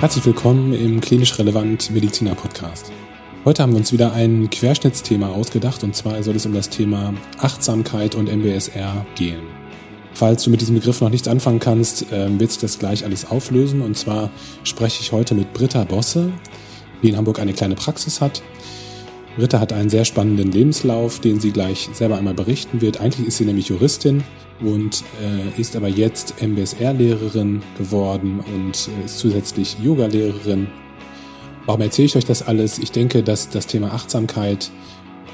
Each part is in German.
Herzlich willkommen im Klinisch Relevant Mediziner Podcast. Heute haben wir uns wieder ein Querschnittsthema ausgedacht und zwar soll es um das Thema Achtsamkeit und MBSR gehen. Falls du mit diesem Begriff noch nichts anfangen kannst, ähm, wird sich das gleich alles auflösen und zwar spreche ich heute mit Britta Bosse, die in Hamburg eine kleine Praxis hat. Britta hat einen sehr spannenden Lebenslauf, den sie gleich selber einmal berichten wird. Eigentlich ist sie nämlich Juristin und äh, ist aber jetzt MBSR-Lehrerin geworden und äh, ist zusätzlich Yoga-Lehrerin. Warum erzähle ich euch das alles? Ich denke, dass das Thema Achtsamkeit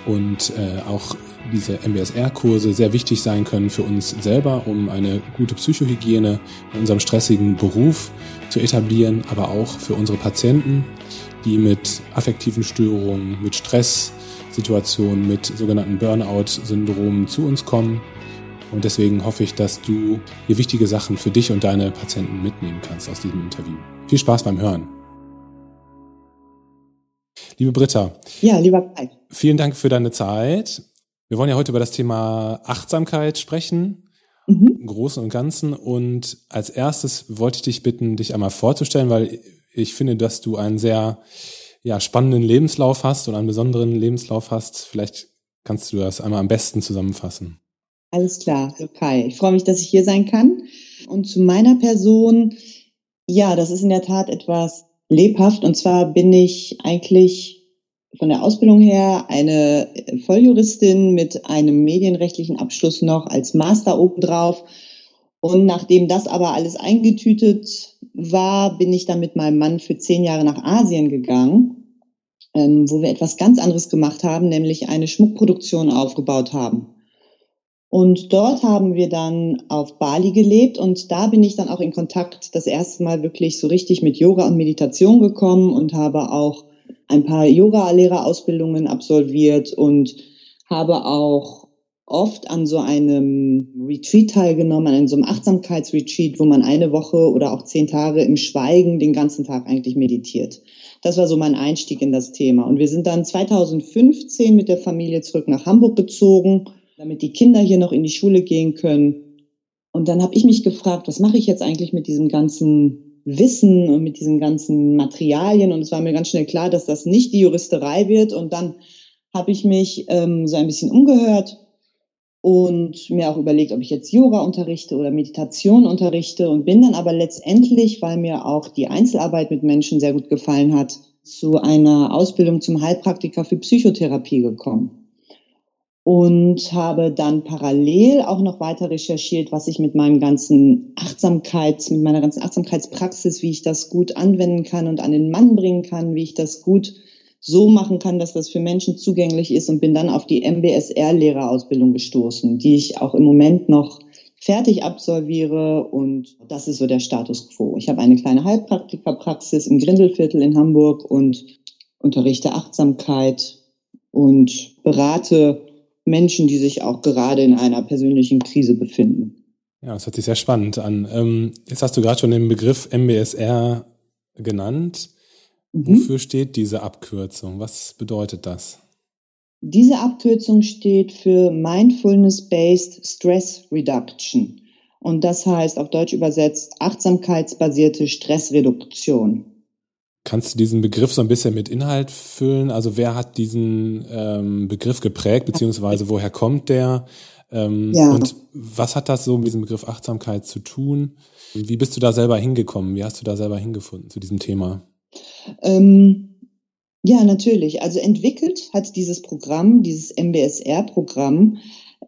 und äh, auch diese MBSR-Kurse sehr wichtig sein können für uns selber, um eine gute Psychohygiene in unserem stressigen Beruf zu etablieren, aber auch für unsere Patienten, die mit affektiven Störungen, mit Stresssituationen, mit sogenannten Burnout-Syndromen zu uns kommen und deswegen hoffe ich, dass du hier wichtige Sachen für dich und deine Patienten mitnehmen kannst aus diesem Interview. Viel Spaß beim Hören. Liebe Britta. Ja, lieber Kai. Vielen Dank für deine Zeit. Wir wollen ja heute über das Thema Achtsamkeit sprechen, mhm. im Großen und Ganzen. Und als erstes wollte ich dich bitten, dich einmal vorzustellen, weil ich finde, dass du einen sehr ja, spannenden Lebenslauf hast und einen besonderen Lebenslauf hast. Vielleicht kannst du das einmal am besten zusammenfassen. Alles klar, Kai. Ich freue mich, dass ich hier sein kann. Und zu meiner Person, ja, das ist in der Tat etwas lebhaft. Und zwar bin ich eigentlich von der Ausbildung her eine Volljuristin mit einem medienrechtlichen Abschluss noch als Master obendrauf. Und nachdem das aber alles eingetütet war, bin ich dann mit meinem Mann für zehn Jahre nach Asien gegangen, ähm, wo wir etwas ganz anderes gemacht haben, nämlich eine Schmuckproduktion aufgebaut haben. Und dort haben wir dann auf Bali gelebt und da bin ich dann auch in Kontakt das erste Mal wirklich so richtig mit Yoga und Meditation gekommen und habe auch ein paar Yoga-Lehrerausbildungen absolviert und habe auch oft an so einem Retreat teilgenommen, an so einem Achtsamkeitsretreat, wo man eine Woche oder auch zehn Tage im Schweigen den ganzen Tag eigentlich meditiert. Das war so mein Einstieg in das Thema. Und wir sind dann 2015 mit der Familie zurück nach Hamburg gezogen damit die Kinder hier noch in die Schule gehen können. Und dann habe ich mich gefragt, was mache ich jetzt eigentlich mit diesem ganzen Wissen und mit diesen ganzen Materialien? Und es war mir ganz schnell klar, dass das nicht die Juristerei wird. Und dann habe ich mich ähm, so ein bisschen umgehört und mir auch überlegt, ob ich jetzt Yoga unterrichte oder Meditation unterrichte und bin dann aber letztendlich, weil mir auch die Einzelarbeit mit Menschen sehr gut gefallen hat, zu einer Ausbildung zum Heilpraktiker für Psychotherapie gekommen und habe dann parallel auch noch weiter recherchiert, was ich mit meinem ganzen Achtsamkeits, mit meiner ganzen Achtsamkeitspraxis, wie ich das gut anwenden kann und an den Mann bringen kann, wie ich das gut so machen kann, dass das für Menschen zugänglich ist und bin dann auf die MBSR-Lehrerausbildung gestoßen, die ich auch im Moment noch fertig absolviere und das ist so der Status quo. Ich habe eine kleine Heilpraktikerpraxis im Grindelviertel in Hamburg und unterrichte Achtsamkeit und berate Menschen, die sich auch gerade in einer persönlichen Krise befinden. Ja, das hört sich sehr spannend an. Ähm, jetzt hast du gerade schon den Begriff MBSR genannt. Mhm. Wofür steht diese Abkürzung? Was bedeutet das? Diese Abkürzung steht für Mindfulness-Based Stress Reduction. Und das heißt auf Deutsch übersetzt achtsamkeitsbasierte Stressreduktion. Kannst du diesen Begriff so ein bisschen mit Inhalt füllen? Also wer hat diesen ähm, Begriff geprägt, beziehungsweise woher kommt der? Ähm, ja. Und was hat das so mit diesem Begriff Achtsamkeit zu tun? Wie bist du da selber hingekommen? Wie hast du da selber hingefunden zu diesem Thema? Ähm, ja, natürlich. Also entwickelt hat dieses Programm, dieses MBSR-Programm,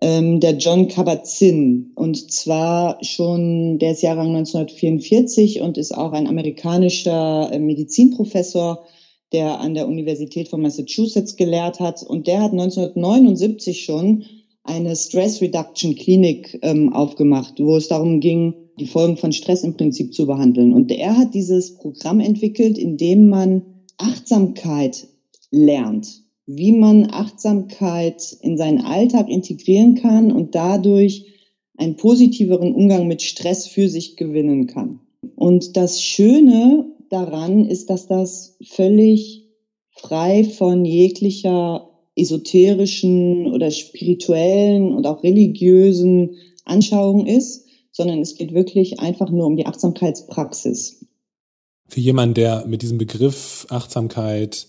ähm, der John Kabat-Zinn. Und zwar schon, der ist Jahrgang 1944 und ist auch ein amerikanischer äh, Medizinprofessor, der an der Universität von Massachusetts gelehrt hat. Und der hat 1979 schon eine Stress Reduction Klinik ähm, aufgemacht, wo es darum ging, die Folgen von Stress im Prinzip zu behandeln. Und er hat dieses Programm entwickelt, in dem man Achtsamkeit lernt wie man Achtsamkeit in seinen Alltag integrieren kann und dadurch einen positiveren Umgang mit Stress für sich gewinnen kann. Und das Schöne daran ist, dass das völlig frei von jeglicher esoterischen oder spirituellen und auch religiösen Anschauung ist, sondern es geht wirklich einfach nur um die Achtsamkeitspraxis. Für jemanden, der mit diesem Begriff Achtsamkeit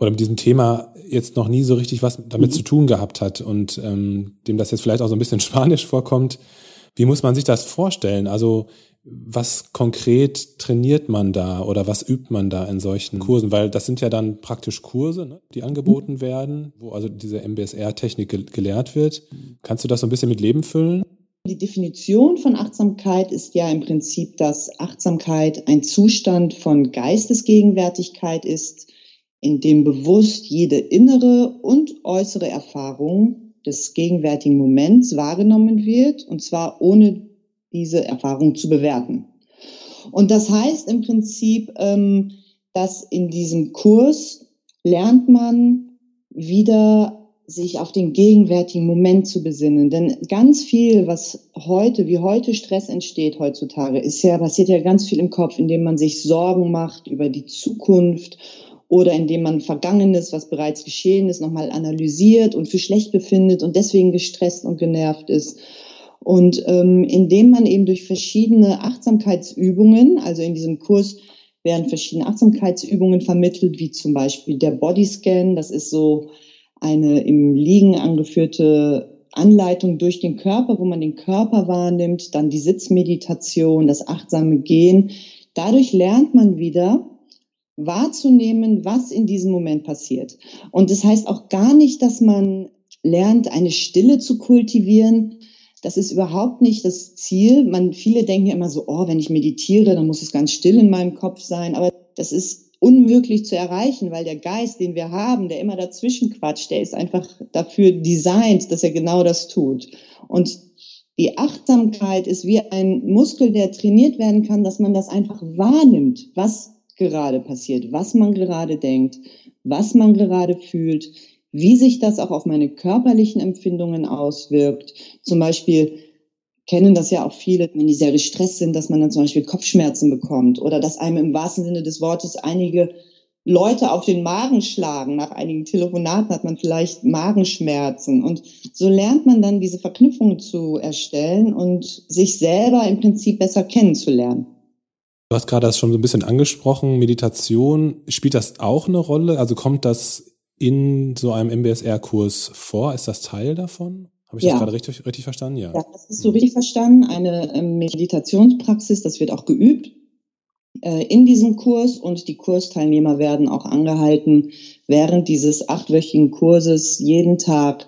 oder mit diesem Thema jetzt noch nie so richtig was damit mhm. zu tun gehabt hat und ähm, dem das jetzt vielleicht auch so ein bisschen spanisch vorkommt, wie muss man sich das vorstellen? Also was konkret trainiert man da oder was übt man da in solchen Kursen? Weil das sind ja dann praktisch Kurse, ne, die angeboten werden, wo also diese MBSR-Technik ge gelehrt wird. Kannst du das so ein bisschen mit Leben füllen? Die Definition von Achtsamkeit ist ja im Prinzip, dass Achtsamkeit ein Zustand von Geistesgegenwärtigkeit ist, in dem bewusst jede innere und äußere Erfahrung des gegenwärtigen Moments wahrgenommen wird, und zwar ohne diese Erfahrung zu bewerten. Und das heißt im Prinzip, ähm, dass in diesem Kurs lernt man wieder sich auf den gegenwärtigen Moment zu besinnen. Denn ganz viel, was heute, wie heute Stress entsteht heutzutage, ist ja, passiert ja ganz viel im Kopf, indem man sich Sorgen macht über die Zukunft oder indem man Vergangenes, was bereits geschehen ist, nochmal analysiert und für schlecht befindet und deswegen gestresst und genervt ist. Und ähm, indem man eben durch verschiedene Achtsamkeitsübungen, also in diesem Kurs werden verschiedene Achtsamkeitsübungen vermittelt, wie zum Beispiel der Bodyscan, das ist so eine im Liegen angeführte Anleitung durch den Körper, wo man den Körper wahrnimmt, dann die Sitzmeditation, das achtsame Gehen. Dadurch lernt man wieder wahrzunehmen, was in diesem Moment passiert. Und das heißt auch gar nicht, dass man lernt, eine Stille zu kultivieren, das ist überhaupt nicht das Ziel. Man, viele denken ja immer so, oh, wenn ich meditiere, dann muss es ganz still in meinem Kopf sein. Aber das ist unmöglich zu erreichen, weil der Geist, den wir haben, der immer dazwischen quatscht, der ist einfach dafür designt, dass er genau das tut. Und die Achtsamkeit ist wie ein Muskel, der trainiert werden kann, dass man das einfach wahrnimmt, was gerade passiert, was man gerade denkt, was man gerade fühlt, wie sich das auch auf meine körperlichen Empfindungen auswirkt. Zum Beispiel kennen das ja auch viele, wenn die sehr gestresst sind, dass man dann zum Beispiel Kopfschmerzen bekommt oder dass einem im wahrsten Sinne des Wortes einige Leute auf den Magen schlagen. Nach einigen Telefonaten hat man vielleicht Magenschmerzen. Und so lernt man dann diese Verknüpfungen zu erstellen und sich selber im Prinzip besser kennenzulernen. Du hast gerade das schon so ein bisschen angesprochen, Meditation. Spielt das auch eine Rolle? Also kommt das in so einem MBSR-Kurs vor? Ist das Teil davon? Habe ich ja. das gerade richtig, richtig verstanden? Ja. ja, das ist so richtig verstanden. Eine ähm, Meditationspraxis, das wird auch geübt äh, in diesem Kurs und die Kursteilnehmer werden auch angehalten, während dieses achtwöchigen Kurses jeden Tag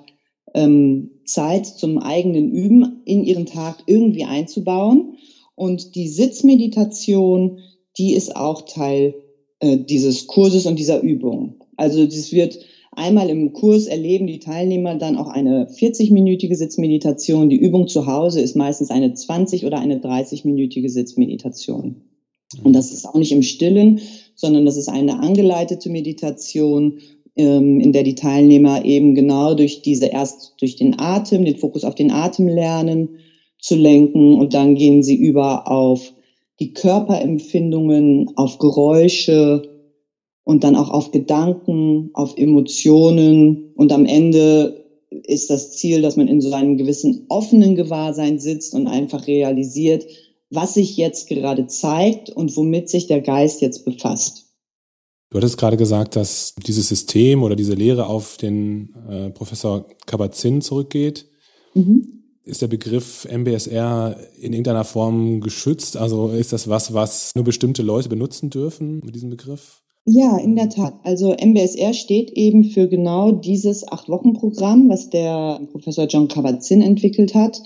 ähm, Zeit zum eigenen Üben in ihren Tag irgendwie einzubauen. Und die Sitzmeditation, die ist auch Teil äh, dieses Kurses und dieser Übung. Also das wird einmal im Kurs erleben die Teilnehmer dann auch eine 40-minütige Sitzmeditation. Die Übung zu Hause ist meistens eine 20 oder eine 30-minütige Sitzmeditation. Und das ist auch nicht im Stillen, sondern das ist eine angeleitete Meditation, ähm, in der die Teilnehmer eben genau durch diese erst durch den Atem, den Fokus auf den Atem lernen zu lenken und dann gehen sie über auf die Körperempfindungen, auf Geräusche, und dann auch auf Gedanken, auf Emotionen und am Ende ist das Ziel, dass man in so einem gewissen offenen Gewahrsein sitzt und einfach realisiert, was sich jetzt gerade zeigt und womit sich der Geist jetzt befasst. Du hattest gerade gesagt, dass dieses System oder diese Lehre auf den äh, Professor Kabat-Zinn zurückgeht. Mhm. Ist der Begriff MBSR in irgendeiner Form geschützt? Also ist das was, was nur bestimmte Leute benutzen dürfen mit diesem Begriff? Ja, in der Tat. Also MBSR steht eben für genau dieses Acht-Wochen-Programm, was der Professor John Kabat-Zinn entwickelt hat.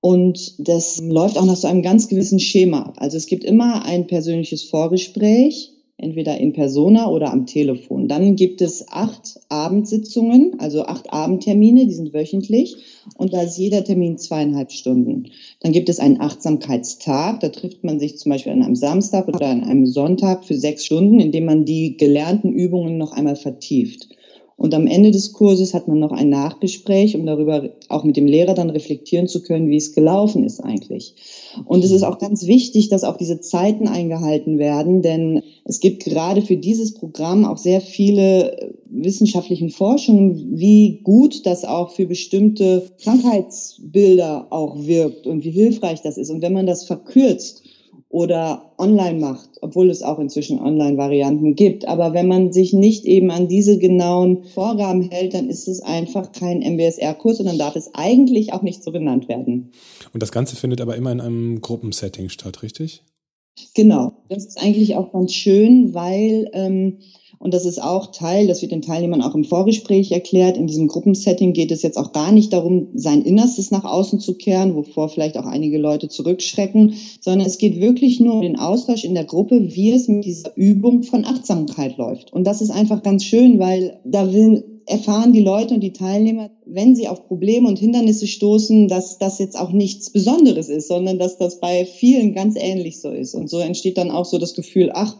Und das läuft auch nach so einem ganz gewissen Schema ab. Also es gibt immer ein persönliches Vorgespräch entweder in Persona oder am Telefon. Dann gibt es acht Abendsitzungen, also acht Abendtermine, die sind wöchentlich und da ist jeder Termin zweieinhalb Stunden. Dann gibt es einen Achtsamkeitstag, da trifft man sich zum Beispiel an einem Samstag oder an einem Sonntag für sechs Stunden, indem man die gelernten Übungen noch einmal vertieft. Und am Ende des Kurses hat man noch ein Nachgespräch, um darüber auch mit dem Lehrer dann reflektieren zu können, wie es gelaufen ist eigentlich. Und es ist auch ganz wichtig, dass auch diese Zeiten eingehalten werden, denn es gibt gerade für dieses Programm auch sehr viele äh, wissenschaftlichen Forschungen, wie gut das auch für bestimmte Krankheitsbilder auch wirkt und wie hilfreich das ist. Und wenn man das verkürzt oder online macht, obwohl es auch inzwischen Online-Varianten gibt. Aber wenn man sich nicht eben an diese genauen Vorgaben hält, dann ist es einfach kein MBSR-Kurs und dann darf es eigentlich auch nicht so genannt werden. Und das Ganze findet aber immer in einem Gruppensetting statt, richtig? Genau, das ist eigentlich auch ganz schön, weil ähm, und das ist auch Teil, das wird den Teilnehmern auch im Vorgespräch erklärt. In diesem Gruppensetting geht es jetzt auch gar nicht darum, sein Innerstes nach außen zu kehren, wovor vielleicht auch einige Leute zurückschrecken, sondern es geht wirklich nur um den Austausch in der Gruppe, wie es mit dieser Übung von Achtsamkeit läuft. Und das ist einfach ganz schön, weil da will, erfahren die Leute und die Teilnehmer, wenn sie auf Probleme und Hindernisse stoßen, dass das jetzt auch nichts Besonderes ist, sondern dass das bei vielen ganz ähnlich so ist. Und so entsteht dann auch so das Gefühl, ach,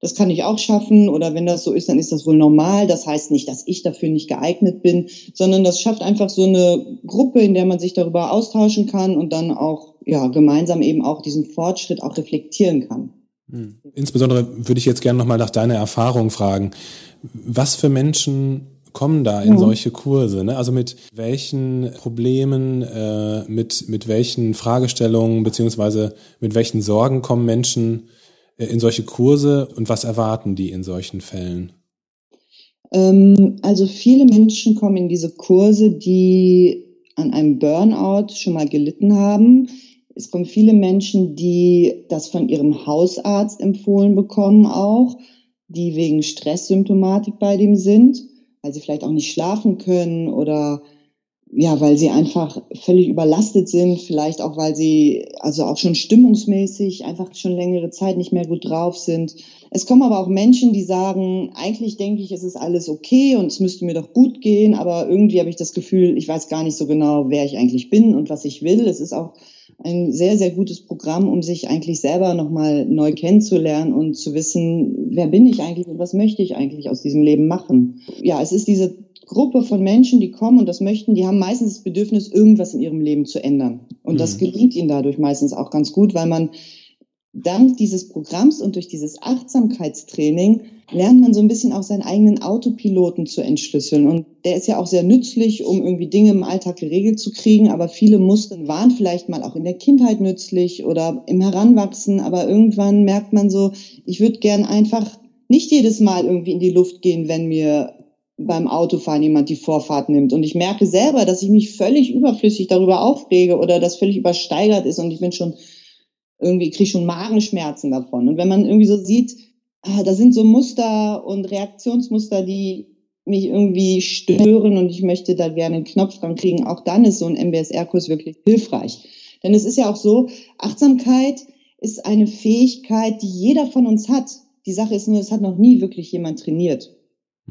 das kann ich auch schaffen oder wenn das so ist, dann ist das wohl normal. Das heißt nicht, dass ich dafür nicht geeignet bin, sondern das schafft einfach so eine Gruppe, in der man sich darüber austauschen kann und dann auch ja gemeinsam eben auch diesen Fortschritt auch reflektieren kann. Hm. Insbesondere würde ich jetzt gerne nochmal nach deiner Erfahrung fragen. Was für Menschen kommen da in solche Kurse? Ne? Also mit welchen Problemen, äh, mit, mit welchen Fragestellungen beziehungsweise mit welchen Sorgen kommen Menschen in solche Kurse und was erwarten die in solchen Fällen? Ähm, also viele Menschen kommen in diese Kurse, die an einem Burnout schon mal gelitten haben. Es kommen viele Menschen, die das von ihrem Hausarzt empfohlen bekommen auch, die wegen Stresssymptomatik bei dem sind, weil sie vielleicht auch nicht schlafen können oder ja, weil sie einfach völlig überlastet sind, vielleicht auch, weil sie also auch schon stimmungsmäßig einfach schon längere Zeit nicht mehr gut drauf sind. Es kommen aber auch Menschen, die sagen, eigentlich denke ich, es ist alles okay und es müsste mir doch gut gehen, aber irgendwie habe ich das Gefühl, ich weiß gar nicht so genau, wer ich eigentlich bin und was ich will. Es ist auch ein sehr, sehr gutes Programm, um sich eigentlich selber nochmal neu kennenzulernen und zu wissen, wer bin ich eigentlich und was möchte ich eigentlich aus diesem Leben machen. Ja, es ist diese Gruppe von Menschen, die kommen und das möchten, die haben meistens das Bedürfnis, irgendwas in ihrem Leben zu ändern. Und mhm. das gelingt ihnen dadurch meistens auch ganz gut, weil man dank dieses Programms und durch dieses Achtsamkeitstraining lernt man so ein bisschen auch seinen eigenen Autopiloten zu entschlüsseln. Und der ist ja auch sehr nützlich, um irgendwie Dinge im Alltag geregelt zu kriegen. Aber viele Muster waren vielleicht mal auch in der Kindheit nützlich oder im Heranwachsen. Aber irgendwann merkt man so, ich würde gern einfach nicht jedes Mal irgendwie in die Luft gehen, wenn mir beim Autofahren jemand die Vorfahrt nimmt. Und ich merke selber, dass ich mich völlig überflüssig darüber aufrege oder das völlig übersteigert ist und ich bin schon irgendwie, kriege schon Magenschmerzen davon. Und wenn man irgendwie so sieht, ah, da sind so Muster und Reaktionsmuster, die mich irgendwie stören und ich möchte da gerne einen Knopf dran kriegen, auch dann ist so ein MBSR-Kurs wirklich hilfreich. Denn es ist ja auch so, Achtsamkeit ist eine Fähigkeit, die jeder von uns hat. Die Sache ist nur, es hat noch nie wirklich jemand trainiert.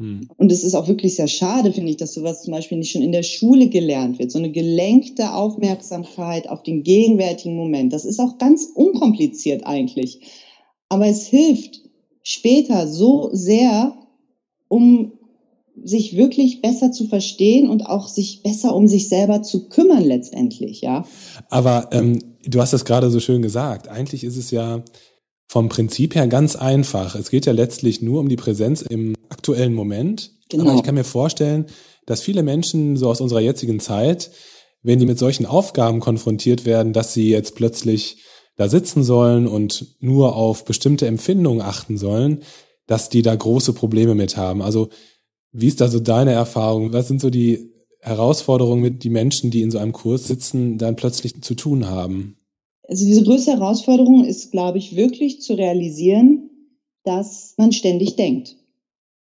Hm. Und es ist auch wirklich sehr schade, finde ich, dass sowas zum Beispiel nicht schon in der Schule gelernt wird. So eine gelenkte Aufmerksamkeit auf den gegenwärtigen Moment. Das ist auch ganz unkompliziert eigentlich. Aber es hilft später so sehr, um sich wirklich besser zu verstehen und auch sich besser um sich selber zu kümmern letztendlich, ja. Aber ähm, du hast das gerade so schön gesagt. Eigentlich ist es ja vom Prinzip her ganz einfach. Es geht ja letztlich nur um die Präsenz im aktuellen Moment. Genau. Aber ich kann mir vorstellen, dass viele Menschen so aus unserer jetzigen Zeit, wenn die mit solchen Aufgaben konfrontiert werden, dass sie jetzt plötzlich da sitzen sollen und nur auf bestimmte Empfindungen achten sollen, dass die da große Probleme mit haben. Also wie ist da so deine Erfahrung? Was sind so die Herausforderungen mit die Menschen, die in so einem Kurs sitzen, dann plötzlich zu tun haben? Also diese größte Herausforderung ist, glaube ich, wirklich zu realisieren, dass man ständig denkt.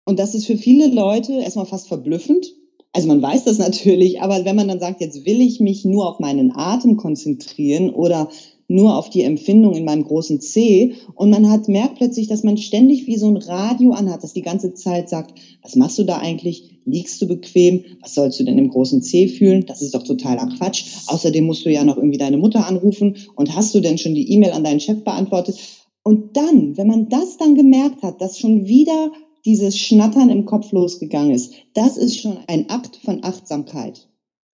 Und das ist für viele Leute erstmal fast verblüffend. Also man weiß das natürlich, aber wenn man dann sagt, jetzt will ich mich nur auf meinen Atem konzentrieren oder nur auf die Empfindung in meinem großen C und man hat merkt plötzlich, dass man ständig wie so ein Radio anhat, das die ganze Zeit sagt, was machst du da eigentlich? Liegst du bequem? Was sollst du denn im großen C fühlen? Das ist doch totaler Quatsch. Außerdem musst du ja noch irgendwie deine Mutter anrufen und hast du denn schon die E-Mail an deinen Chef beantwortet? Und dann, wenn man das dann gemerkt hat, dass schon wieder dieses Schnattern im Kopf losgegangen ist, das ist schon ein Akt von Achtsamkeit.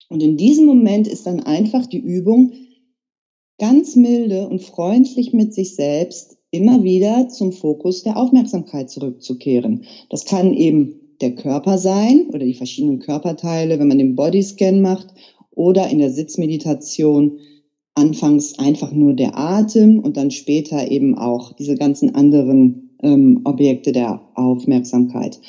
Und in diesem Moment ist dann einfach die Übung, ganz milde und freundlich mit sich selbst immer wieder zum Fokus der Aufmerksamkeit zurückzukehren. Das kann eben der Körper sein oder die verschiedenen Körperteile, wenn man den Bodyscan macht oder in der Sitzmeditation anfangs einfach nur der Atem und dann später eben auch diese ganzen anderen ähm, Objekte der Aufmerksamkeit.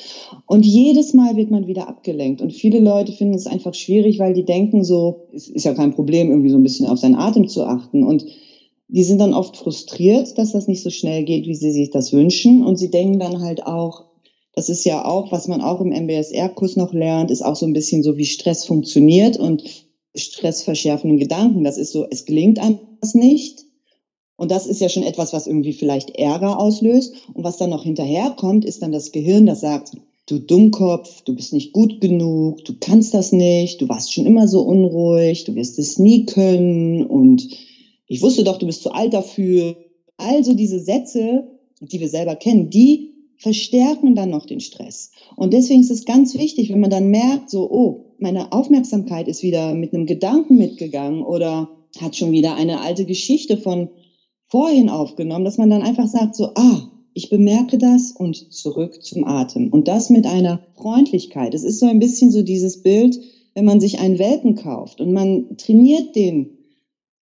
Und jedes Mal wird man wieder abgelenkt. Und viele Leute finden es einfach schwierig, weil die denken so, es ist ja kein Problem, irgendwie so ein bisschen auf seinen Atem zu achten. Und die sind dann oft frustriert, dass das nicht so schnell geht, wie sie sich das wünschen. Und sie denken dann halt auch, das ist ja auch, was man auch im MBSR-Kurs noch lernt, ist auch so ein bisschen so, wie Stress funktioniert und stressverschärfenden Gedanken. Das ist so, es gelingt einem das nicht. Und das ist ja schon etwas, was irgendwie vielleicht Ärger auslöst. Und was dann noch hinterherkommt, ist dann das Gehirn, das sagt, du Dummkopf, du bist nicht gut genug, du kannst das nicht, du warst schon immer so unruhig, du wirst es nie können und ich wusste doch, du bist zu alt dafür. Also diese Sätze, die wir selber kennen, die verstärken dann noch den Stress. Und deswegen ist es ganz wichtig, wenn man dann merkt, so, oh, meine Aufmerksamkeit ist wieder mit einem Gedanken mitgegangen oder hat schon wieder eine alte Geschichte von vorhin aufgenommen, dass man dann einfach sagt, so, ah, ich bemerke das und zurück zum Atem. Und das mit einer Freundlichkeit. Es ist so ein bisschen so dieses Bild, wenn man sich einen Welpen kauft und man trainiert den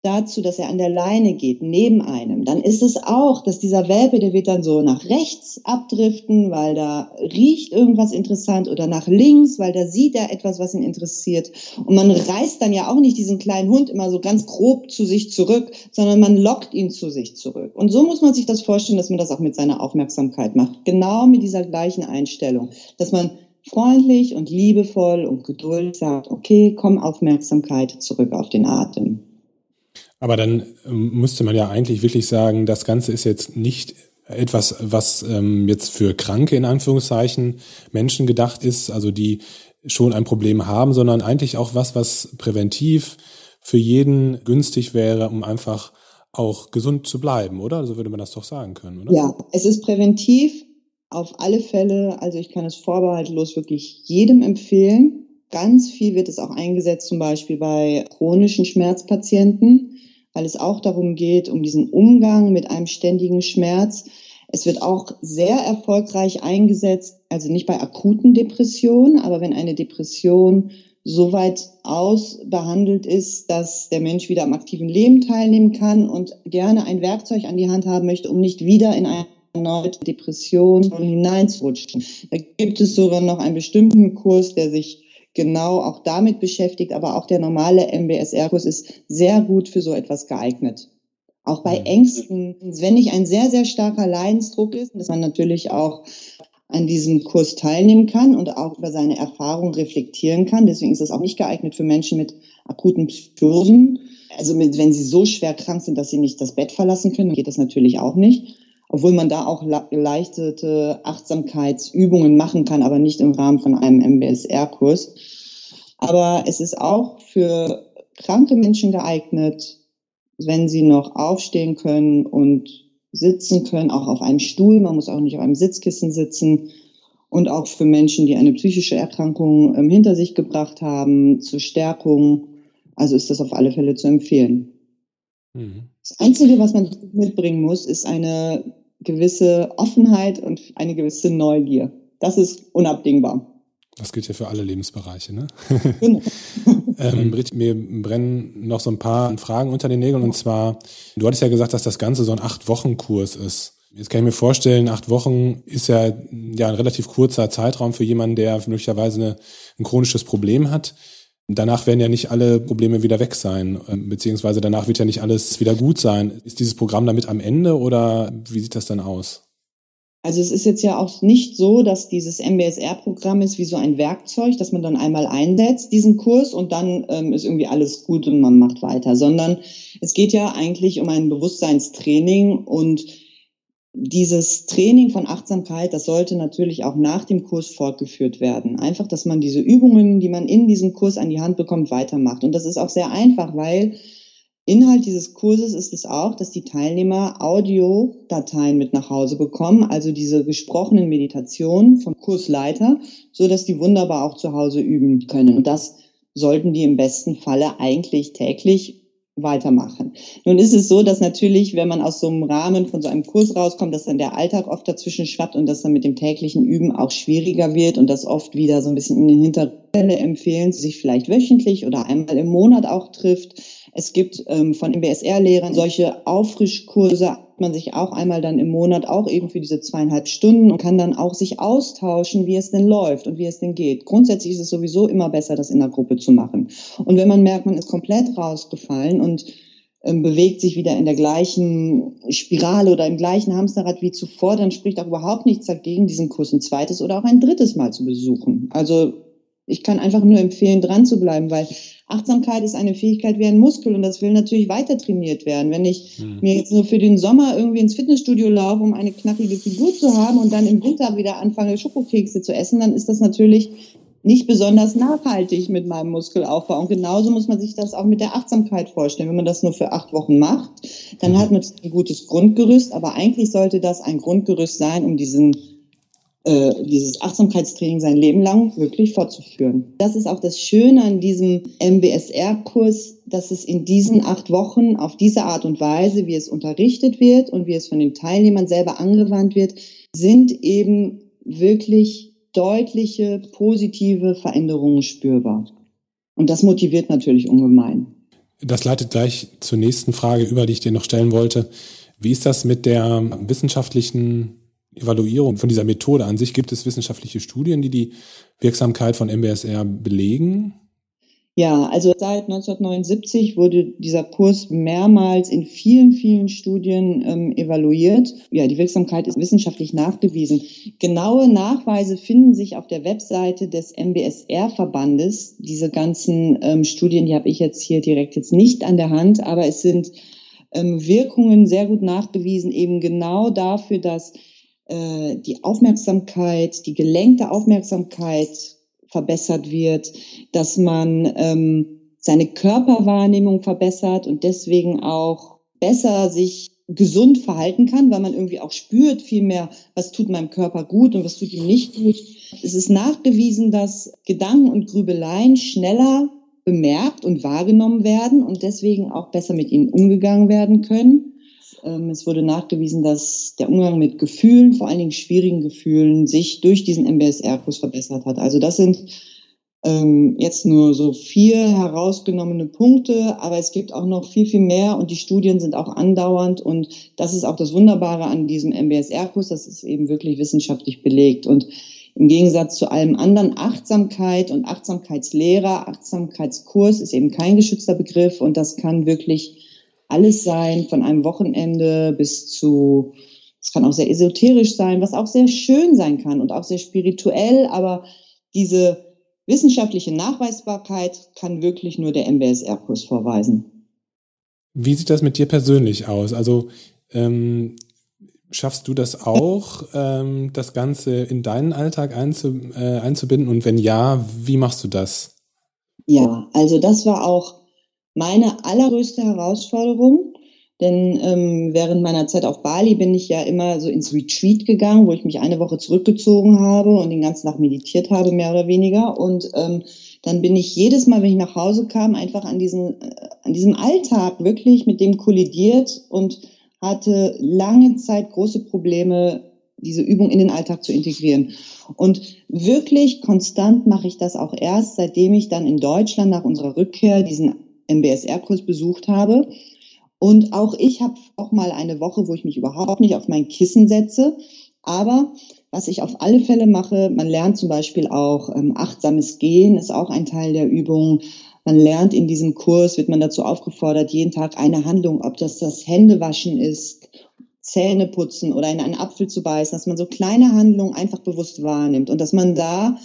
dazu, dass er an der Leine geht, neben einem, dann ist es auch, dass dieser Welpe, der wird dann so nach rechts abdriften, weil da riecht irgendwas interessant oder nach links, weil da sieht er etwas, was ihn interessiert. Und man reißt dann ja auch nicht diesen kleinen Hund immer so ganz grob zu sich zurück, sondern man lockt ihn zu sich zurück. Und so muss man sich das vorstellen, dass man das auch mit seiner Aufmerksamkeit macht. Genau mit dieser gleichen Einstellung, dass man freundlich und liebevoll und geduldig sagt, okay, komm Aufmerksamkeit zurück auf den Atem. Aber dann ähm, müsste man ja eigentlich wirklich sagen, das Ganze ist jetzt nicht etwas, was ähm, jetzt für Kranke in Anführungszeichen Menschen gedacht ist, also die schon ein Problem haben, sondern eigentlich auch was, was präventiv für jeden günstig wäre, um einfach auch gesund zu bleiben, oder? So würde man das doch sagen können, oder? Ja, es ist präventiv auf alle Fälle. Also ich kann es vorbehaltlos wirklich jedem empfehlen. Ganz viel wird es auch eingesetzt, zum Beispiel bei chronischen Schmerzpatienten weil es auch darum geht, um diesen Umgang mit einem ständigen Schmerz. Es wird auch sehr erfolgreich eingesetzt, also nicht bei akuten Depressionen, aber wenn eine Depression so weit ausbehandelt ist, dass der Mensch wieder am aktiven Leben teilnehmen kann und gerne ein Werkzeug an die Hand haben möchte, um nicht wieder in eine erneute Depression hineinzurutschen. Da gibt es sogar noch einen bestimmten Kurs, der sich genau auch damit beschäftigt, aber auch der normale MBSR-Kurs ist sehr gut für so etwas geeignet. Auch bei mhm. Ängsten, wenn nicht ein sehr, sehr starker Leidensdruck ist, dass man natürlich auch an diesem Kurs teilnehmen kann und auch über seine Erfahrung reflektieren kann. Deswegen ist es auch nicht geeignet für Menschen mit akuten Psychosen. Also mit, wenn sie so schwer krank sind, dass sie nicht das Bett verlassen können, geht das natürlich auch nicht obwohl man da auch geleistete Achtsamkeitsübungen machen kann, aber nicht im Rahmen von einem MBSR-Kurs. Aber es ist auch für kranke Menschen geeignet, wenn sie noch aufstehen können und sitzen können, auch auf einem Stuhl. Man muss auch nicht auf einem Sitzkissen sitzen. Und auch für Menschen, die eine psychische Erkrankung ähm, hinter sich gebracht haben, zur Stärkung. Also ist das auf alle Fälle zu empfehlen. Mhm. Das Einzige, was man mitbringen muss, ist eine gewisse Offenheit und eine gewisse Neugier. Das ist unabdingbar. Das gilt ja für alle Lebensbereiche, ne? Genau. ähm, Britt, mir brennen noch so ein paar Fragen unter den Nägeln. Und zwar, du hattest ja gesagt, dass das Ganze so ein Acht-Wochen-Kurs ist. Jetzt kann ich mir vorstellen, acht Wochen ist ja, ja ein relativ kurzer Zeitraum für jemanden, der möglicherweise eine, ein chronisches Problem hat. Danach werden ja nicht alle Probleme wieder weg sein, ähm, beziehungsweise danach wird ja nicht alles wieder gut sein. Ist dieses Programm damit am Ende oder wie sieht das dann aus? Also es ist jetzt ja auch nicht so, dass dieses MBSR-Programm ist wie so ein Werkzeug, das man dann einmal einsetzt, diesen Kurs, und dann ähm, ist irgendwie alles gut und man macht weiter, sondern es geht ja eigentlich um ein Bewusstseinstraining und dieses Training von Achtsamkeit, das sollte natürlich auch nach dem Kurs fortgeführt werden. Einfach, dass man diese Übungen, die man in diesem Kurs an die Hand bekommt, weitermacht. Und das ist auch sehr einfach, weil Inhalt dieses Kurses ist es auch, dass die Teilnehmer Audiodateien mit nach Hause bekommen, also diese gesprochenen Meditationen vom Kursleiter, so dass die wunderbar auch zu Hause üben können. Und das sollten die im besten Falle eigentlich täglich weitermachen. Nun ist es so, dass natürlich, wenn man aus so einem Rahmen von so einem Kurs rauskommt, dass dann der Alltag oft dazwischen schwappt und dass dann mit dem täglichen Üben auch schwieriger wird und das oft wieder so ein bisschen in den Hintergrund empfehlen, sich vielleicht wöchentlich oder einmal im Monat auch trifft. Es gibt ähm, von MBSR-Lehrern solche Auffrischkurse, man sich auch einmal dann im Monat auch eben für diese zweieinhalb Stunden und kann dann auch sich austauschen, wie es denn läuft und wie es denn geht. Grundsätzlich ist es sowieso immer besser, das in der Gruppe zu machen. Und wenn man merkt, man ist komplett rausgefallen und ähm, bewegt sich wieder in der gleichen Spirale oder im gleichen Hamsterrad wie zuvor, dann spricht auch überhaupt nichts dagegen, diesen Kurs ein zweites oder auch ein drittes Mal zu besuchen. Also ich kann einfach nur empfehlen, dran zu bleiben, weil Achtsamkeit ist eine Fähigkeit wie ein Muskel und das will natürlich weiter trainiert werden. Wenn ich mhm. mir jetzt nur für den Sommer irgendwie ins Fitnessstudio laufe, um eine knackige Figur zu haben und dann im Winter wieder anfange, Schokokekse zu essen, dann ist das natürlich nicht besonders nachhaltig mit meinem Muskelaufbau. Und genauso muss man sich das auch mit der Achtsamkeit vorstellen. Wenn man das nur für acht Wochen macht, dann mhm. hat man ein gutes Grundgerüst, aber eigentlich sollte das ein Grundgerüst sein, um diesen äh, dieses Achtsamkeitstraining sein Leben lang wirklich fortzuführen. Das ist auch das Schöne an diesem MBSR-Kurs, dass es in diesen acht Wochen auf diese Art und Weise, wie es unterrichtet wird und wie es von den Teilnehmern selber angewandt wird, sind eben wirklich deutliche positive Veränderungen spürbar. Und das motiviert natürlich ungemein. Das leitet gleich zur nächsten Frage über, die ich dir noch stellen wollte. Wie ist das mit der wissenschaftlichen Evaluierung von dieser Methode an sich? Gibt es wissenschaftliche Studien, die die Wirksamkeit von MBSR belegen? Ja, also seit 1979 wurde dieser Kurs mehrmals in vielen, vielen Studien ähm, evaluiert. Ja, die Wirksamkeit ist wissenschaftlich nachgewiesen. Genaue Nachweise finden sich auf der Webseite des MBSR-Verbandes. Diese ganzen ähm, Studien, die habe ich jetzt hier direkt jetzt nicht an der Hand, aber es sind ähm, Wirkungen sehr gut nachgewiesen, eben genau dafür, dass äh, die Aufmerksamkeit, die gelenkte Aufmerksamkeit verbessert wird, dass man ähm, seine Körperwahrnehmung verbessert und deswegen auch besser sich gesund verhalten kann, weil man irgendwie auch spürt viel mehr, was tut meinem Körper gut und was tut ihm nicht gut. Es ist nachgewiesen, dass Gedanken und Grübeleien schneller bemerkt und wahrgenommen werden und deswegen auch besser mit ihnen umgegangen werden können. Ähm, es wurde nachgewiesen, dass der Umgang mit Gefühlen, vor allen Dingen schwierigen Gefühlen, sich durch diesen MBSR-Kurs verbessert hat. Also das sind ähm, jetzt nur so vier herausgenommene Punkte, aber es gibt auch noch viel, viel mehr und die Studien sind auch andauernd und das ist auch das Wunderbare an diesem MBSR-Kurs, das ist eben wirklich wissenschaftlich belegt und im Gegensatz zu allem anderen Achtsamkeit und Achtsamkeitslehrer, Achtsamkeitskurs ist eben kein geschützter Begriff und das kann wirklich alles sein, von einem Wochenende bis zu, es kann auch sehr esoterisch sein, was auch sehr schön sein kann und auch sehr spirituell, aber diese wissenschaftliche Nachweisbarkeit kann wirklich nur der MBSR-Kurs vorweisen. Wie sieht das mit dir persönlich aus? Also ähm, schaffst du das auch, ähm, das Ganze in deinen Alltag einzu, äh, einzubinden? Und wenn ja, wie machst du das? Ja, also das war auch meine allergrößte Herausforderung. Denn ähm, während meiner Zeit auf Bali bin ich ja immer so ins Retreat gegangen, wo ich mich eine Woche zurückgezogen habe und den ganzen Tag meditiert habe, mehr oder weniger. Und ähm, dann bin ich jedes Mal, wenn ich nach Hause kam, einfach an, diesen, äh, an diesem Alltag wirklich mit dem kollidiert und hatte lange Zeit große Probleme, diese Übung in den Alltag zu integrieren. Und wirklich konstant mache ich das auch erst, seitdem ich dann in Deutschland nach unserer Rückkehr diesen MBSR-Kurs besucht habe. Und auch ich habe auch mal eine Woche, wo ich mich überhaupt nicht auf mein Kissen setze. Aber was ich auf alle Fälle mache, man lernt zum Beispiel auch ähm, achtsames Gehen, ist auch ein Teil der Übung. Man lernt in diesem Kurs, wird man dazu aufgefordert, jeden Tag eine Handlung, ob das das Händewaschen ist, Zähne putzen oder in einen Apfel zu beißen, dass man so kleine Handlungen einfach bewusst wahrnimmt und dass man da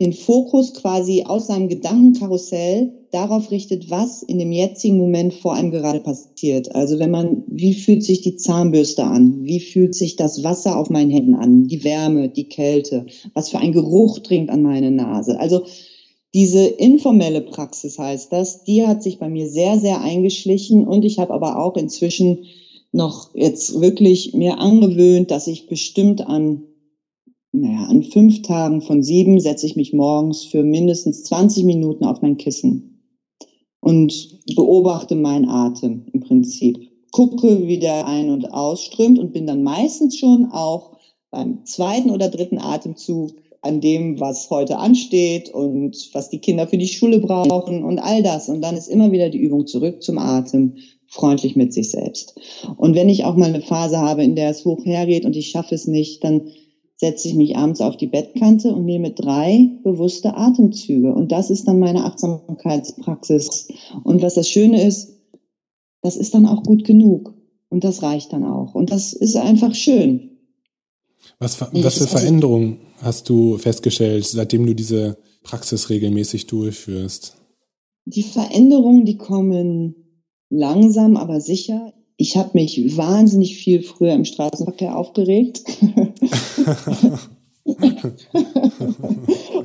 den Fokus quasi aus seinem Gedankenkarussell darauf richtet, was in dem jetzigen Moment vor einem gerade passiert. Also wenn man, wie fühlt sich die Zahnbürste an? Wie fühlt sich das Wasser auf meinen Händen an? Die Wärme, die Kälte? Was für ein Geruch dringt an meine Nase? Also diese informelle Praxis heißt das, die hat sich bei mir sehr, sehr eingeschlichen und ich habe aber auch inzwischen noch jetzt wirklich mir angewöhnt, dass ich bestimmt an naja, an fünf Tagen von sieben setze ich mich morgens für mindestens 20 Minuten auf mein Kissen und beobachte meinen Atem im Prinzip. Gucke, wie der ein- und ausströmt und bin dann meistens schon auch beim zweiten oder dritten Atemzug an dem, was heute ansteht und was die Kinder für die Schule brauchen und all das. Und dann ist immer wieder die Übung zurück zum Atem, freundlich mit sich selbst. Und wenn ich auch mal eine Phase habe, in der es hoch hergeht und ich schaffe es nicht, dann setze ich mich abends auf die Bettkante und nehme drei bewusste Atemzüge. Und das ist dann meine Achtsamkeitspraxis. Und was das Schöne ist, das ist dann auch gut genug. Und das reicht dann auch. Und das ist einfach schön. Was, was für Veränderungen hast du festgestellt, seitdem du diese Praxis regelmäßig durchführst? Die Veränderungen, die kommen langsam, aber sicher. Ich habe mich wahnsinnig viel früher im Straßenverkehr aufgeregt.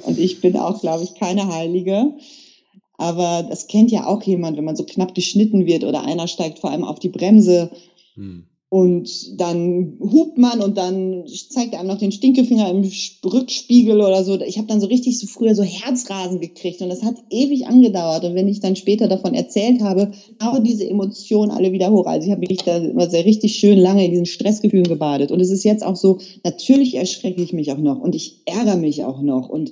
Und ich bin auch, glaube ich, keine Heilige. Aber das kennt ja auch jemand, wenn man so knapp geschnitten wird oder einer steigt vor allem auf die Bremse. Hm. Und dann hupt man und dann zeigt er einem noch den Stinkefinger im Rückspiegel oder so. Ich habe dann so richtig so früher so Herzrasen gekriegt und das hat ewig angedauert. Und wenn ich dann später davon erzählt habe, habe diese Emotionen alle wieder hoch. Also ich habe mich da immer sehr richtig schön lange in diesen Stressgefühlen gebadet. Und es ist jetzt auch so, natürlich erschrecke ich mich auch noch und ich ärgere mich auch noch. Und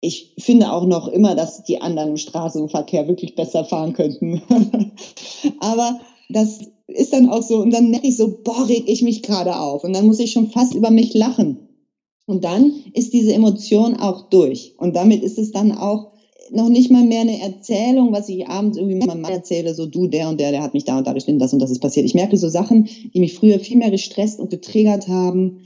ich finde auch noch immer, dass die anderen im Straßenverkehr wirklich besser fahren könnten. Aber das ist dann auch so, und dann merke ich so, boah, reg ich mich gerade auf. Und dann muss ich schon fast über mich lachen. Und dann ist diese Emotion auch durch. Und damit ist es dann auch noch nicht mal mehr eine Erzählung, was ich abends irgendwie mal erzähle, so du, der und der, der hat mich da und da geschnitten, das und das ist passiert. Ich merke so Sachen, die mich früher viel mehr gestresst und getriggert haben,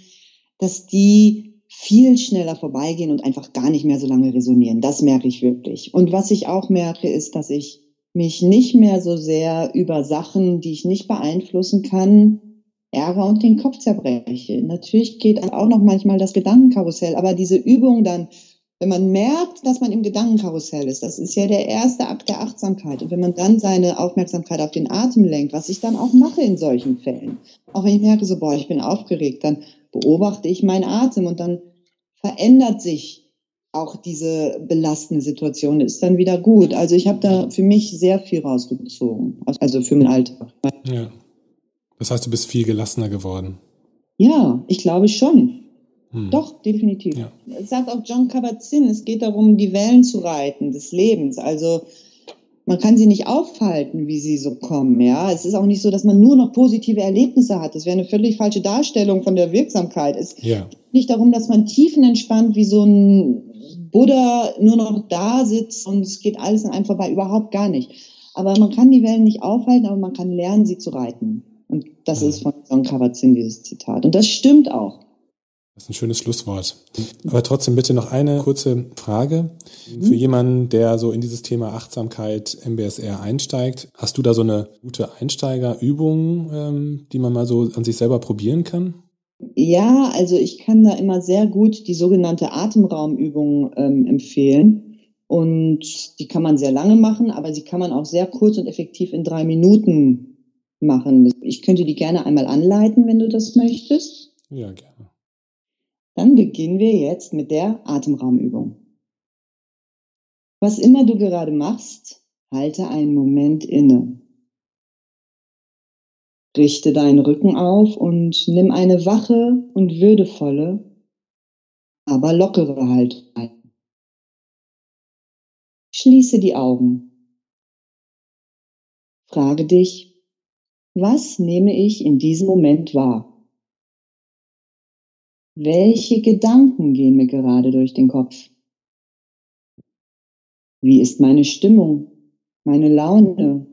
dass die viel schneller vorbeigehen und einfach gar nicht mehr so lange resonieren. Das merke ich wirklich. Und was ich auch merke, ist, dass ich mich nicht mehr so sehr über Sachen, die ich nicht beeinflussen kann, ärgere und den Kopf zerbreche. Natürlich geht auch noch manchmal das Gedankenkarussell, aber diese Übung dann, wenn man merkt, dass man im Gedankenkarussell ist, das ist ja der erste Akt der Achtsamkeit. Und wenn man dann seine Aufmerksamkeit auf den Atem lenkt, was ich dann auch mache in solchen Fällen, auch wenn ich merke, so, boah, ich bin aufgeregt, dann beobachte ich meinen Atem und dann verändert sich auch diese belastende Situation ist dann wieder gut. Also ich habe da für mich sehr viel rausgezogen, also für meinen Alltag. Ja. Das heißt, du bist viel gelassener geworden. Ja, ich glaube schon. Hm. Doch, definitiv. Ja. Es sagt auch John Kabat-Zinn, es geht darum, die Wellen zu reiten des Lebens. Also man kann sie nicht aufhalten, wie sie so kommen. Ja, es ist auch nicht so, dass man nur noch positive Erlebnisse hat. Das wäre eine völlig falsche Darstellung von der Wirksamkeit. Es ja. geht nicht darum, dass man tiefenentspannt wie so ein Buddha nur noch da sitzt und es geht alles an einem vorbei, überhaupt gar nicht. Aber man kann die Wellen nicht aufhalten, aber man kann lernen, sie zu reiten. Und das ist von John Kabat-Zinn, dieses Zitat. Und das stimmt auch. Das ist ein schönes Schlusswort. Aber trotzdem bitte noch eine kurze Frage mhm. für jemanden, der so in dieses Thema Achtsamkeit MBSR einsteigt. Hast du da so eine gute Einsteigerübung, ähm, die man mal so an sich selber probieren kann? Ja, also ich kann da immer sehr gut die sogenannte Atemraumübung ähm, empfehlen. Und die kann man sehr lange machen, aber sie kann man auch sehr kurz und effektiv in drei Minuten machen. Ich könnte die gerne einmal anleiten, wenn du das möchtest. Ja, gerne. Dann beginnen wir jetzt mit der Atemraumübung. Was immer du gerade machst, halte einen Moment inne. Richte deinen Rücken auf und nimm eine wache und würdevolle, aber lockere Haltung ein. Schließe die Augen. Frage dich, was nehme ich in diesem Moment wahr? Welche Gedanken gehen mir gerade durch den Kopf? Wie ist meine Stimmung, meine Laune,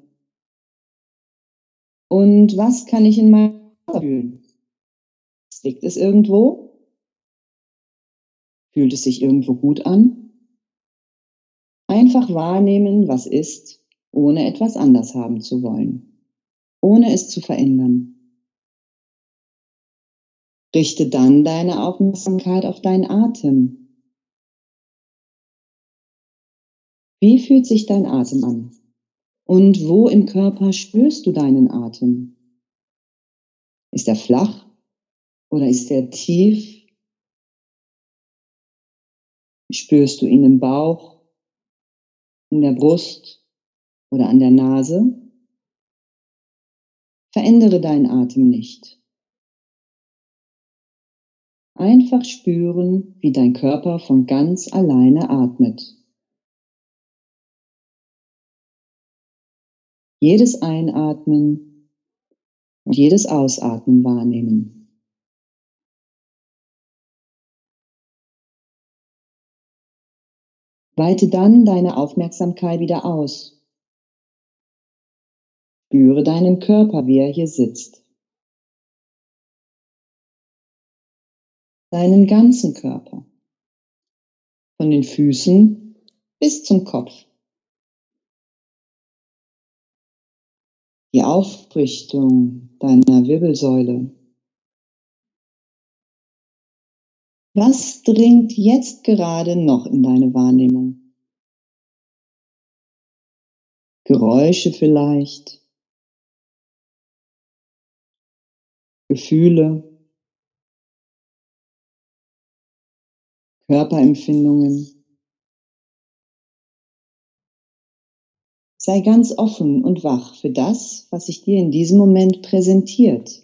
und was kann ich in meinem Körper fühlen? Liegt es irgendwo? Fühlt es sich irgendwo gut an? Einfach wahrnehmen, was ist, ohne etwas anders haben zu wollen, ohne es zu verändern. Richte dann deine Aufmerksamkeit auf deinen Atem. Wie fühlt sich dein Atem an? Und wo im Körper spürst du deinen Atem? Ist er flach oder ist er tief? Spürst du ihn im Bauch, in der Brust oder an der Nase? Verändere deinen Atem nicht. einfach spüren, wie dein Körper von ganz alleine atmet. Jedes Einatmen und jedes Ausatmen wahrnehmen. Weite dann deine Aufmerksamkeit wieder aus. Spüre deinen Körper, wie er hier sitzt. Deinen ganzen Körper. Von den Füßen bis zum Kopf. Die Aufrichtung deiner Wirbelsäule. Was dringt jetzt gerade noch in deine Wahrnehmung? Geräusche vielleicht, Gefühle, Körperempfindungen. Sei ganz offen und wach für das, was sich dir in diesem Moment präsentiert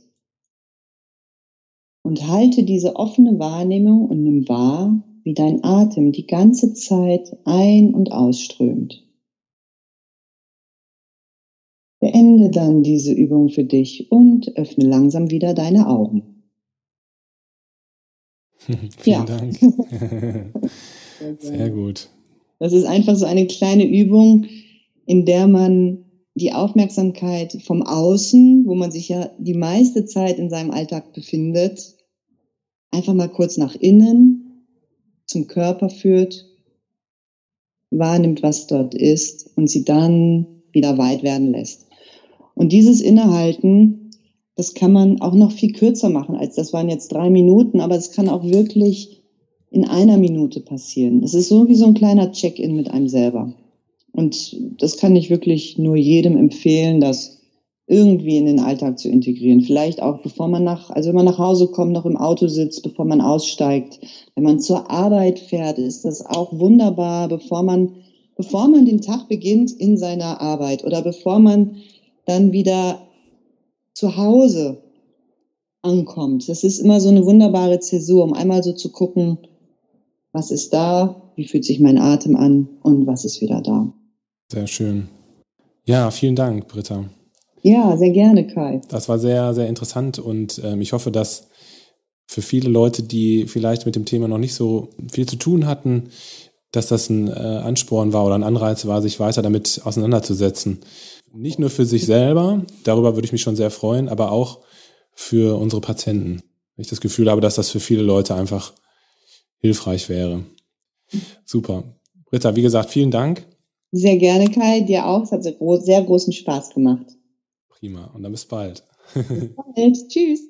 und halte diese offene Wahrnehmung und nimm wahr, wie dein Atem die ganze Zeit ein- und ausströmt. Beende dann diese Übung für dich und öffne langsam wieder deine Augen. Vielen ja. Dank. Sehr gut. Das ist einfach so eine kleine Übung, in der man die Aufmerksamkeit vom Außen, wo man sich ja die meiste Zeit in seinem Alltag befindet, einfach mal kurz nach innen zum Körper führt, wahrnimmt, was dort ist und sie dann wieder weit werden lässt. Und dieses Innehalten, das kann man auch noch viel kürzer machen, als das waren jetzt drei Minuten, aber es kann auch wirklich in einer Minute passieren. Es ist so wie so ein kleiner Check-in mit einem selber. Und das kann ich wirklich nur jedem empfehlen, das irgendwie in den Alltag zu integrieren. Vielleicht auch, bevor man nach, also wenn man nach Hause kommt, noch im Auto sitzt, bevor man aussteigt. Wenn man zur Arbeit fährt, ist das auch wunderbar, bevor man, bevor man den Tag beginnt in seiner Arbeit oder bevor man dann wieder zu Hause ankommt. Das ist immer so eine wunderbare Zäsur, um einmal so zu gucken, was ist da, wie fühlt sich mein Atem an und was ist wieder da. Sehr schön. Ja, vielen Dank, Britta. Ja, sehr gerne, Kai. Das war sehr, sehr interessant und ähm, ich hoffe, dass für viele Leute, die vielleicht mit dem Thema noch nicht so viel zu tun hatten, dass das ein äh, Ansporn war oder ein Anreiz war, sich weiter damit auseinanderzusetzen. Nicht nur für sich selber, darüber würde ich mich schon sehr freuen, aber auch für unsere Patienten. Ich das Gefühl habe, dass das für viele Leute einfach hilfreich wäre. Super. Britta, wie gesagt, vielen Dank. Sehr gerne, Kai. Dir auch. Es hat sehr großen Spaß gemacht. Prima. Und dann bis bald. Bis bald. Tschüss.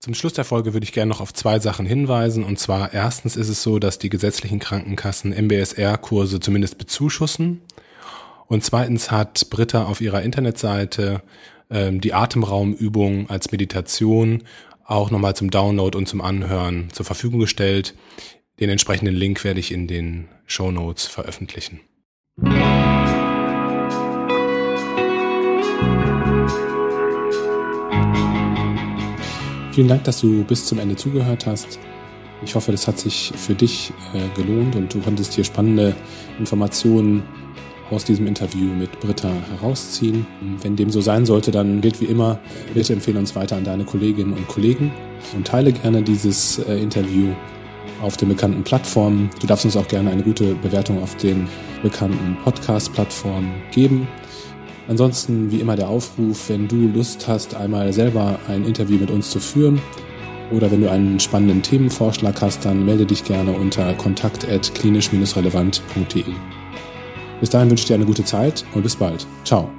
Zum Schluss der Folge würde ich gerne noch auf zwei Sachen hinweisen. Und zwar erstens ist es so, dass die gesetzlichen Krankenkassen MBSR-Kurse zumindest bezuschussen. Und zweitens hat Britta auf ihrer Internetseite ähm, die Atemraumübung als Meditation auch nochmal zum Download und zum Anhören zur Verfügung gestellt. Den entsprechenden Link werde ich in den Show Notes veröffentlichen. Vielen Dank, dass du bis zum Ende zugehört hast. Ich hoffe, das hat sich für dich äh, gelohnt und du konntest hier spannende Informationen aus diesem Interview mit Britta herausziehen. Wenn dem so sein sollte, dann gilt wie immer, bitte empfehle uns weiter an deine Kolleginnen und Kollegen und teile gerne dieses äh, Interview auf den bekannten Plattformen. Du darfst uns auch gerne eine gute Bewertung auf den bekannten Podcast-Plattformen geben. Ansonsten wie immer der Aufruf, wenn du Lust hast, einmal selber ein Interview mit uns zu führen oder wenn du einen spannenden Themenvorschlag hast, dann melde dich gerne unter kontakt@klinisch-relevant.de. Bis dahin wünsche ich dir eine gute Zeit und bis bald. Ciao.